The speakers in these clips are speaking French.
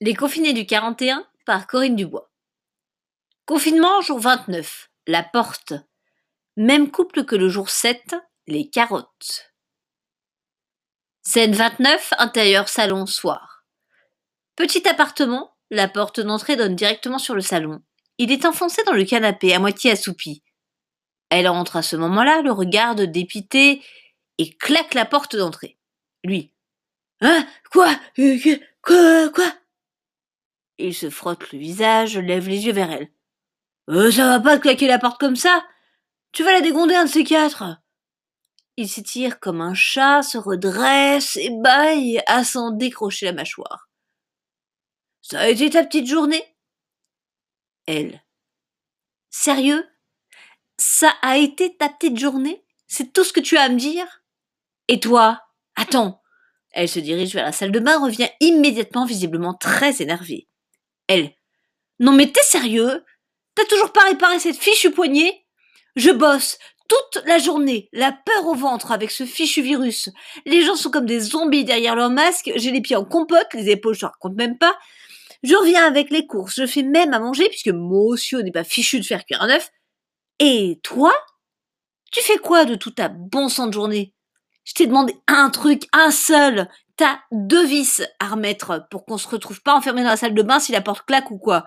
Les confinés du 41 par Corinne Dubois. Confinement jour 29. La porte. Même couple que le jour 7. Les carottes. Scène 29, intérieur salon soir. Petit appartement, la porte d'entrée donne directement sur le salon. Il est enfoncé dans le canapé, à moitié assoupi. Elle entre à ce moment-là, le regarde dépité et claque la porte d'entrée. Lui. Hein? Quoi? Euh, Quoi? Quoi? Il se frotte le visage, lève les yeux vers elle. Euh, ça va pas de claquer la porte comme ça Tu vas la dégonder un de ces quatre Il s'étire comme un chat, se redresse et baille à s'en décrocher la mâchoire. Ça a été ta petite journée Elle. Sérieux? Ça a été ta petite journée? C'est tout ce que tu as à me dire Et toi? Attends Elle se dirige vers la salle de bain, revient immédiatement, visiblement très énervée. Elle. Non mais t'es sérieux? T'as toujours pas réparé cette fichue poignée? Je bosse toute la journée, la peur au ventre avec ce fichu virus. Les gens sont comme des zombies derrière leur masque, j'ai les pieds en compote, les épaules je raconte même pas. Je reviens avec les courses, je fais même à manger puisque monsieur n'est pas fichu de faire cuire un œuf. Et toi? Tu fais quoi de toute ta bon sang de journée? Je t'ai demandé un truc, un seul, T'as deux vis à remettre pour qu'on se retrouve pas enfermé dans la salle de bain si la porte claque ou quoi.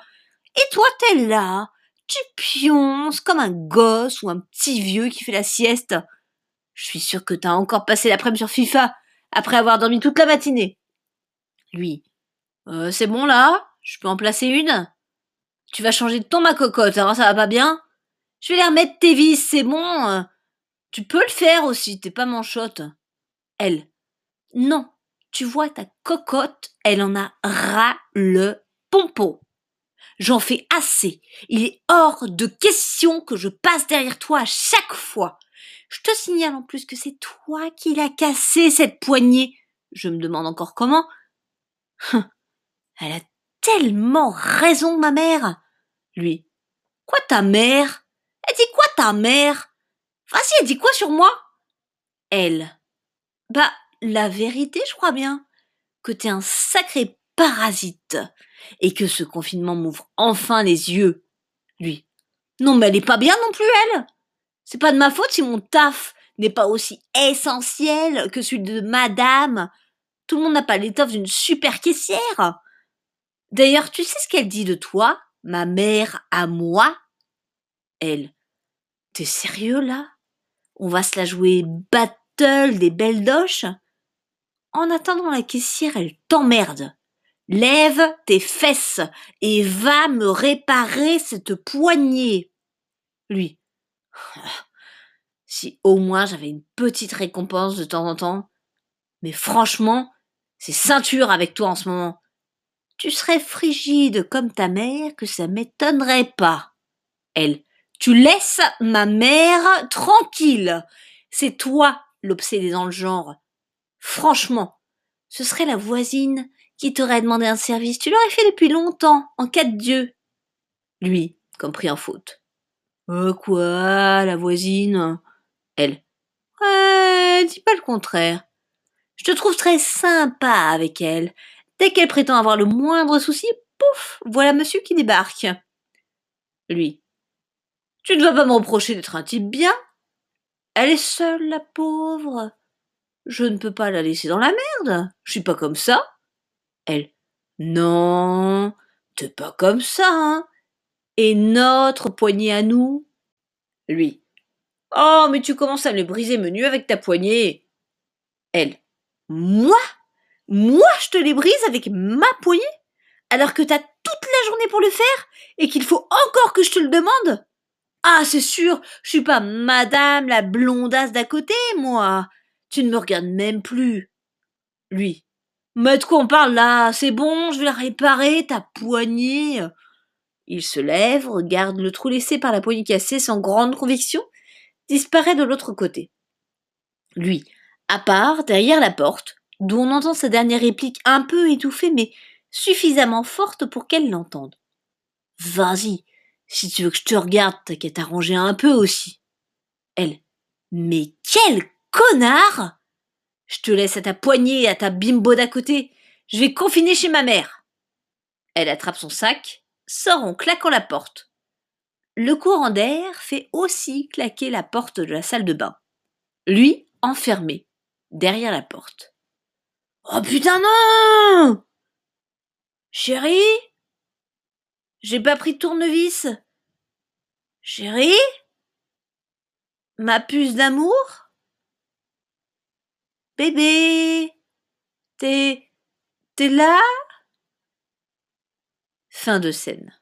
Et toi, t'es là, tu pionces comme un gosse ou un petit vieux qui fait la sieste. Je suis sûre que t'as encore passé l'après-midi sur FIFA après avoir dormi toute la matinée. Lui. Euh, c'est bon là? Je peux en placer une? Tu vas changer de ton ma cocotte, hein, ça va pas bien? Je vais les remettre tes vis, c'est bon? Tu peux le faire aussi, t'es pas manchotte. Elle. Non, tu vois ta cocotte, elle en a ras le pompon. J'en fais assez. Il est hors de question que je passe derrière toi à chaque fois. Je te signale en plus que c'est toi qui l'as cassé, cette poignée. Je me demande encore comment. Hum, elle a tellement raison, ma mère. Lui. Quoi ta mère? Elle dit quoi ta mère? Vas-y, elle dit quoi sur moi? Elle. Bah, la vérité, je crois bien, que t'es un sacré parasite, et que ce confinement m'ouvre enfin les yeux. Lui. Non, mais elle est pas bien non plus, elle. C'est pas de ma faute si mon taf n'est pas aussi essentiel que celui de madame. Tout le monde n'a pas l'étoffe d'une super caissière. D'ailleurs, tu sais ce qu'elle dit de toi, ma mère à moi? Elle. T'es sérieux là? On va se la jouer battle des belles doches? En attendant la caissière, elle t'emmerde. Lève tes fesses et va me réparer cette poignée. Lui. Si au moins j'avais une petite récompense de temps en temps. Mais franchement, c'est ceinture avec toi en ce moment. Tu serais frigide comme ta mère que ça m'étonnerait pas. Elle. Tu laisses ma mère tranquille. C'est toi l'obsédé dans le genre. Franchement, ce serait la voisine qui t'aurait demandé un service. Tu l'aurais fait depuis longtemps, en cas de Dieu. Lui, compris en faute. Oh quoi, la voisine? Elle. Ouais, dis pas le contraire. Je te trouve très sympa avec elle. Dès qu'elle prétend avoir le moindre souci, pouf, voilà monsieur qui débarque. Lui. Tu ne vas pas me reprocher d'être un type bien? Elle est seule, la pauvre. Je ne peux pas la laisser dans la merde. Je suis pas comme ça. Elle. Non, t'es pas comme ça, hein. Et notre poignée à nous Lui. Oh, mais tu commences à me briser menu avec ta poignée. Elle. Moi? Moi, je te les brise avec ma poignée? Alors que t'as toute la journée pour le faire et qu'il faut encore que je te le demande? Ah, c'est sûr, je suis pas madame la blondasse d'à côté, moi. Tu ne me regardes même plus. Lui. Mais de quoi on parle là? C'est bon, je vais la réparer, ta poignée. Il se lève, regarde le trou laissé par la poignée cassée sans grande conviction, disparaît de l'autre côté. Lui, à part, derrière la porte, d'où on entend sa dernière réplique un peu étouffée, mais suffisamment forte pour qu'elle l'entende. Vas-y, si tu veux que je te regarde, t'as qu'à t'arranger un peu aussi. Elle. Mais quel Connard Je te laisse à ta poignée et à ta bimbo d'à côté. Je vais confiner chez ma mère. Elle attrape son sac, sort en claquant la porte. Le courant d'air fait aussi claquer la porte de la salle de bain. Lui, enfermé, derrière la porte. Oh putain non Chérie J'ai pas pris de tournevis Chérie Ma puce d'amour Bébé T'es. T'es là? Fin de scène.